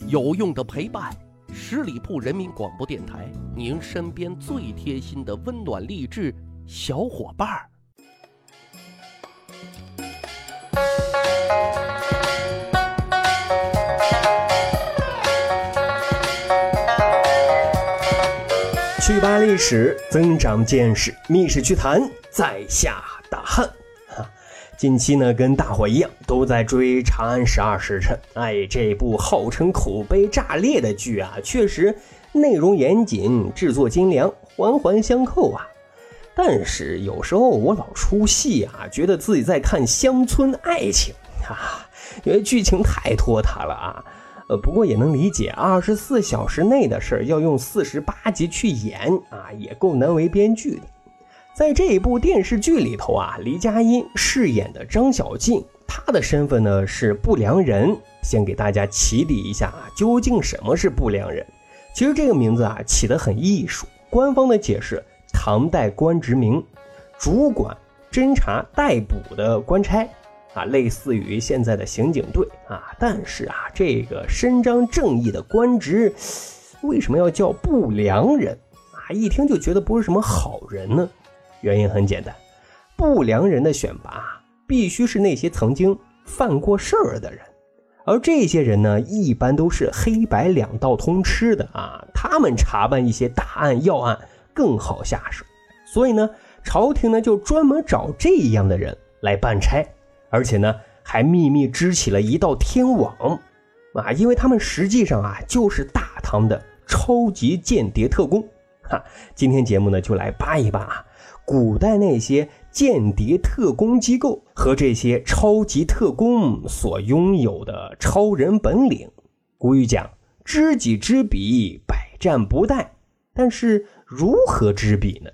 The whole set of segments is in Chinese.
有用的陪伴，十里铺人民广播电台，您身边最贴心的温暖励志小伙伴儿。去扒历史，增长见识，密室趣谈，在下大汉。近期呢，跟大伙一样，都在追《长安十二时辰》。哎，这部号称口碑炸裂的剧啊，确实内容严谨，制作精良，环环相扣啊。但是有时候我老出戏啊，觉得自己在看乡村爱情啊，因为剧情太拖沓了啊。呃，不过也能理解，二十四小时内的事儿要用四十八集去演啊，也够难为编剧的。在这一部电视剧里头啊，李佳音饰演的张小静，她的身份呢是不良人。先给大家起底一下啊，究竟什么是不良人？其实这个名字啊起得很艺术。官方的解释，唐代官职名，主管侦查逮捕的官差。啊，类似于现在的刑警队啊，但是啊，这个伸张正义的官职，为什么要叫不良人啊？一听就觉得不是什么好人呢。原因很简单，不良人的选拔必须是那些曾经犯过事儿的人，而这些人呢，一般都是黑白两道通吃的啊，他们查办一些大案要案更好下手，所以呢，朝廷呢就专门找这样的人来办差。而且呢，还秘密支起了一道天网，啊，因为他们实际上啊就是大唐的超级间谍特工，哈，今天节目呢就来扒一扒啊，古代那些间谍特工机构和这些超级特工所拥有的超人本领。古语讲“知己知彼，百战不殆”，但是如何知彼呢？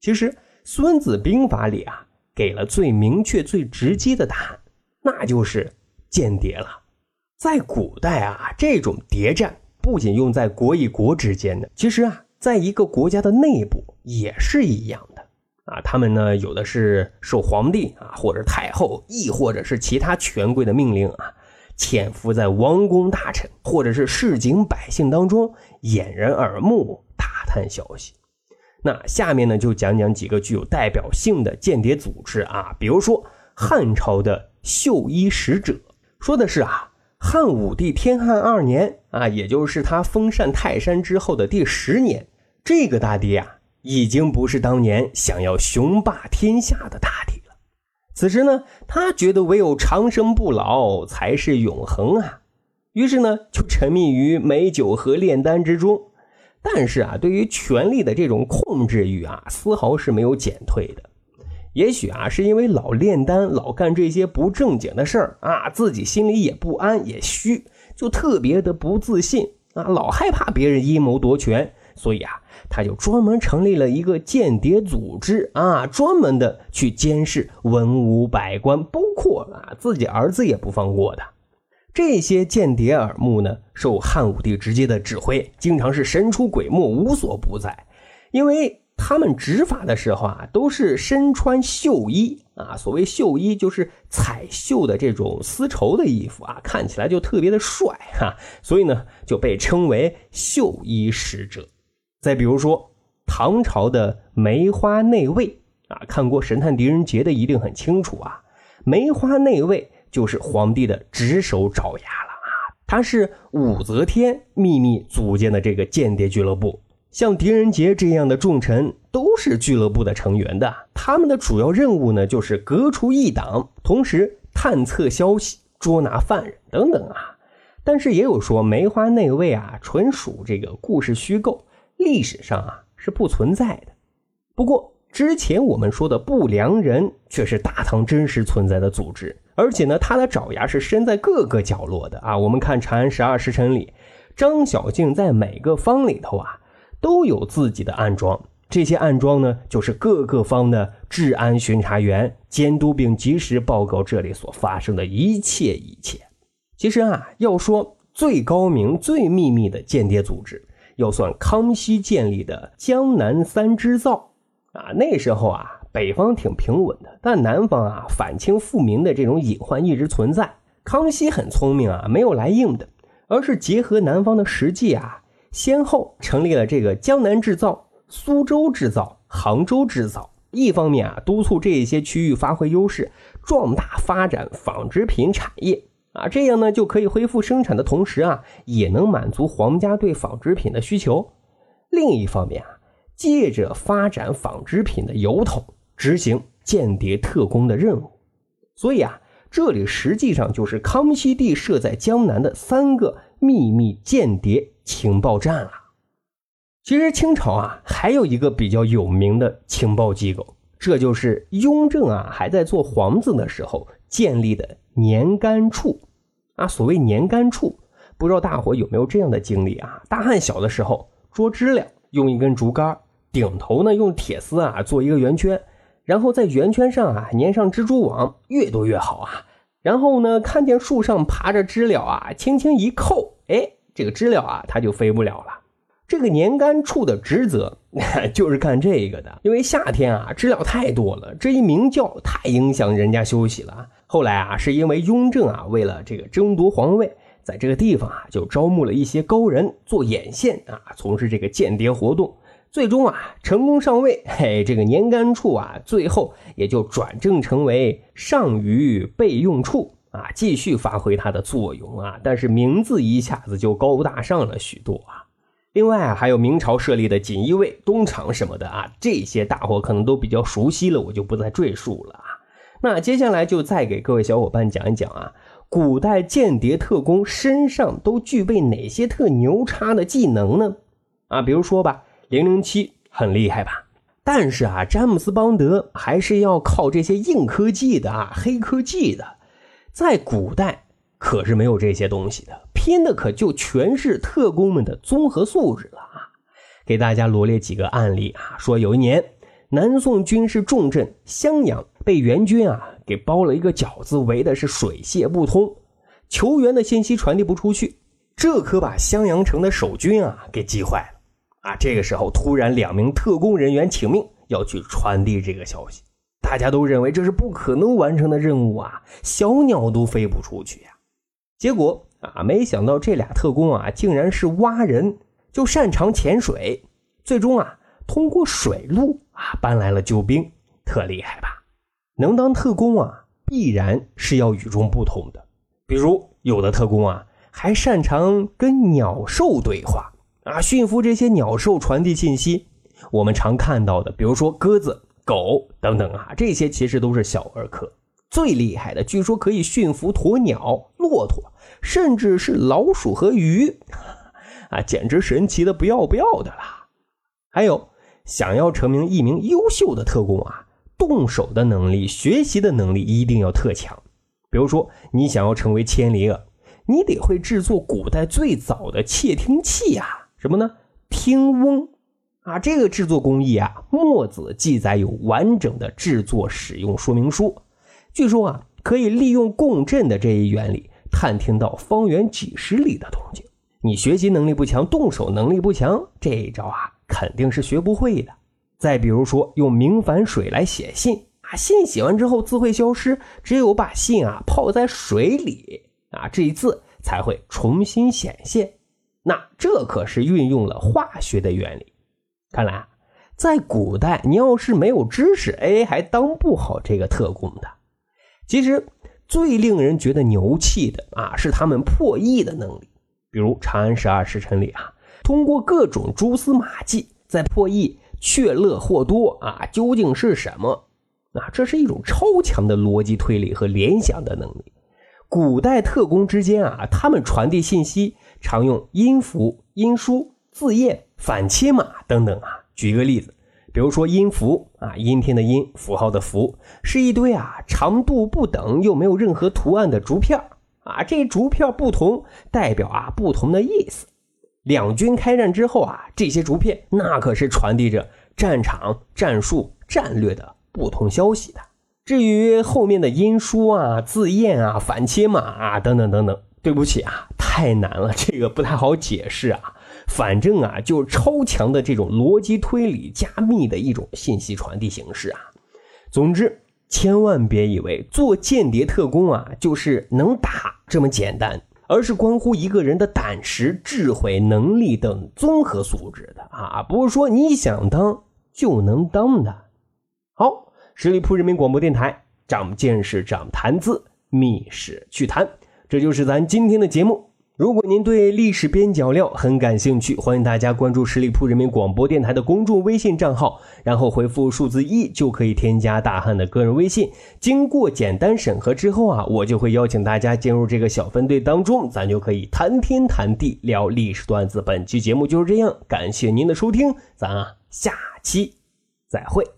其实《孙子兵法》里啊。给了最明确、最直接的答案，那就是间谍了。在古代啊，这种谍战不仅用在国与国之间的，其实啊，在一个国家的内部也是一样啊。他们呢，有的是受皇帝啊，或者太后，亦或者是其他权贵的命令啊，潜伏在王公大臣或者是市井百姓当中，掩人耳目，打探消息。那下面呢，就讲讲几个具有代表性的间谍组织啊，比如说汉朝的绣衣使者，说的是啊，汉武帝天汉二年啊，也就是他封禅泰山之后的第十年，这个大帝啊，已经不是当年想要雄霸天下的大帝了。此时呢，他觉得唯有长生不老才是永恒啊，于是呢，就沉迷于美酒和炼丹之中。但是啊，对于权力的这种控制欲啊，丝毫是没有减退的。也许啊，是因为老炼丹、老干这些不正经的事儿啊，自己心里也不安，也虚，就特别的不自信啊，老害怕别人阴谋夺权，所以啊，他就专门成立了一个间谍组织啊，专门的去监视文武百官，包括啊自己儿子也不放过的。这些间谍耳目呢，受汉武帝直接的指挥，经常是神出鬼没，无所不在。因为他们执法的时候啊，都是身穿绣衣啊，所谓绣衣就是彩绣的这种丝绸的衣服啊，看起来就特别的帅哈，所以呢，就被称为绣衣使者。再比如说唐朝的梅花内卫啊，看过《神探狄仁杰》的一定很清楚啊，梅花内卫。就是皇帝的直手爪牙了啊！他是武则天秘密组建的这个间谍俱乐部，像狄仁杰这样的重臣都是俱乐部的成员的。他们的主要任务呢，就是革除异党，同时探测消息、捉拿犯人等等啊。但是也有说梅花内卫啊，纯属这个故事虚构，历史上啊是不存在的。不过之前我们说的不良人却是大唐真实存在的组织。而且呢，他的爪牙是伸在各个角落的啊！我们看《长安十二时辰》里，张小静在每个方里头啊，都有自己的暗桩。这些暗桩呢，就是各个方的治安巡查员监督并及时报告这里所发生的一切一切。其实啊，要说最高明、最秘密的间谍组织，要算康熙建立的江南三织造啊。那时候啊。北方挺平稳的，但南方啊反清复明的这种隐患一直存在。康熙很聪明啊，没有来硬的，而是结合南方的实际啊，先后成立了这个江南制造、苏州制造、杭州制造。一方面啊，督促这些区域发挥优势，壮大发展纺织品产业啊，这样呢就可以恢复生产的同时啊，也能满足皇家对纺织品的需求。另一方面啊，借着发展纺织品的油桶，执行间谍特工的任务。所以啊，这里实际上就是康熙帝设在江南的三个秘密间谍情报站了。其实清朝啊，还有一个比较有名的情报机构，这就是雍正啊还在做皇子的时候建立的年干处。啊，所谓年干处，不知道大伙有没有这样的经历啊？大汉小的时候捉知了，用一根竹竿，顶头呢用铁丝啊做一个圆圈，然后在圆圈上啊粘上蜘蛛网，越多越好啊。然后呢，看见树上爬着知了啊，轻轻一扣，哎，这个知了啊它就飞不了了。这个年干处的职责 就是干这个的，因为夏天啊知了太多了，这一鸣叫太影响人家休息了。后来啊，是因为雍正啊为了这个争夺皇位，在这个地方啊就招募了一些高人做眼线啊，从事这个间谍活动，最终啊成功上位。嘿，这个年干处啊最后也就转正成为上虞备用处啊，继续发挥它的作用啊，但是名字一下子就高大上了许多啊。另外啊，还有明朝设立的锦衣卫、东厂什么的啊，这些大伙可能都比较熟悉了，我就不再赘述了啊。那接下来就再给各位小伙伴讲一讲啊，古代间谍特工身上都具备哪些特牛叉的技能呢？啊，比如说吧，零零七很厉害吧，但是啊，詹姆斯邦德还是要靠这些硬科技的啊，黑科技的，在古代。可是没有这些东西的，拼的可就全是特工们的综合素质了啊！给大家罗列几个案例啊，说有一年南宋军事重镇襄阳被援军啊给包了一个饺子，围的是水泄不通，求援的信息传递不出去，这可把襄阳城的守军啊给急坏了啊！这个时候突然两名特工人员请命要去传递这个消息，大家都认为这是不可能完成的任务啊，小鸟都飞不出去呀！结果啊，没想到这俩特工啊，竟然是蛙人，就擅长潜水。最终啊，通过水路啊，搬来了救兵，特厉害吧？能当特工啊，必然是要与众不同的。比如有的特工啊，还擅长跟鸟兽对话啊，驯服这些鸟兽，传递信息。我们常看到的，比如说鸽子、狗等等啊，这些其实都是小儿科。最厉害的，据说可以驯服鸵鸟、骆驼，甚至是老鼠和鱼，啊，简直神奇的不要不要的啦！还有，想要成为一名优秀的特工啊，动手的能力、学习的能力一定要特强。比如说，你想要成为千里耳，你得会制作古代最早的窃听器呀，什么呢？听翁啊，这个制作工艺啊，墨子记载有完整的制作使用说明书。据说啊，可以利用共振的这一原理，探听到方圆几十里的动静。你学习能力不强，动手能力不强，这一招啊，肯定是学不会的。再比如说，用明矾水来写信啊，信写完之后字会消失，只有把信啊泡在水里啊，这一字才会重新显现。那这可是运用了化学的原理。看来啊，在古代，你要是没有知识，哎，还当不好这个特工的。其实最令人觉得牛气的啊，是他们破译的能力。比如《长安十二时辰》里啊，通过各种蛛丝马迹在破译“雀乐或多”啊究竟是什么啊？这是一种超强的逻辑推理和联想的能力。古代特工之间啊，他们传递信息常用音符、音书、字验、反切码等等啊。举一个例子。比如说音符啊，阴天的阴，符号的符，是一堆啊长度不等又没有任何图案的竹片啊，这竹片不同，代表啊不同的意思。两军开战之后啊，这些竹片那可是传递着战场、战术、战略的不同消息的。至于后面的音书啊、字验啊、反切码啊等等等等，对不起啊，太难了，这个不太好解释啊。反正啊，就是超强的这种逻辑推理加密的一种信息传递形式啊。总之，千万别以为做间谍特工啊就是能打这么简单，而是关乎一个人的胆识、智慧、能力等综合素质的啊，不是说你想当就能当的。好，十里铺人民广播电台，长见识，长谈资，密室趣谈，这就是咱今天的节目。如果您对历史边角料很感兴趣，欢迎大家关注十里铺人民广播电台的公众微信账号，然后回复数字一就可以添加大汉的个人微信。经过简单审核之后啊，我就会邀请大家进入这个小分队当中，咱就可以谈天谈地聊历史段子。本期节目就是这样，感谢您的收听，咱啊下期再会。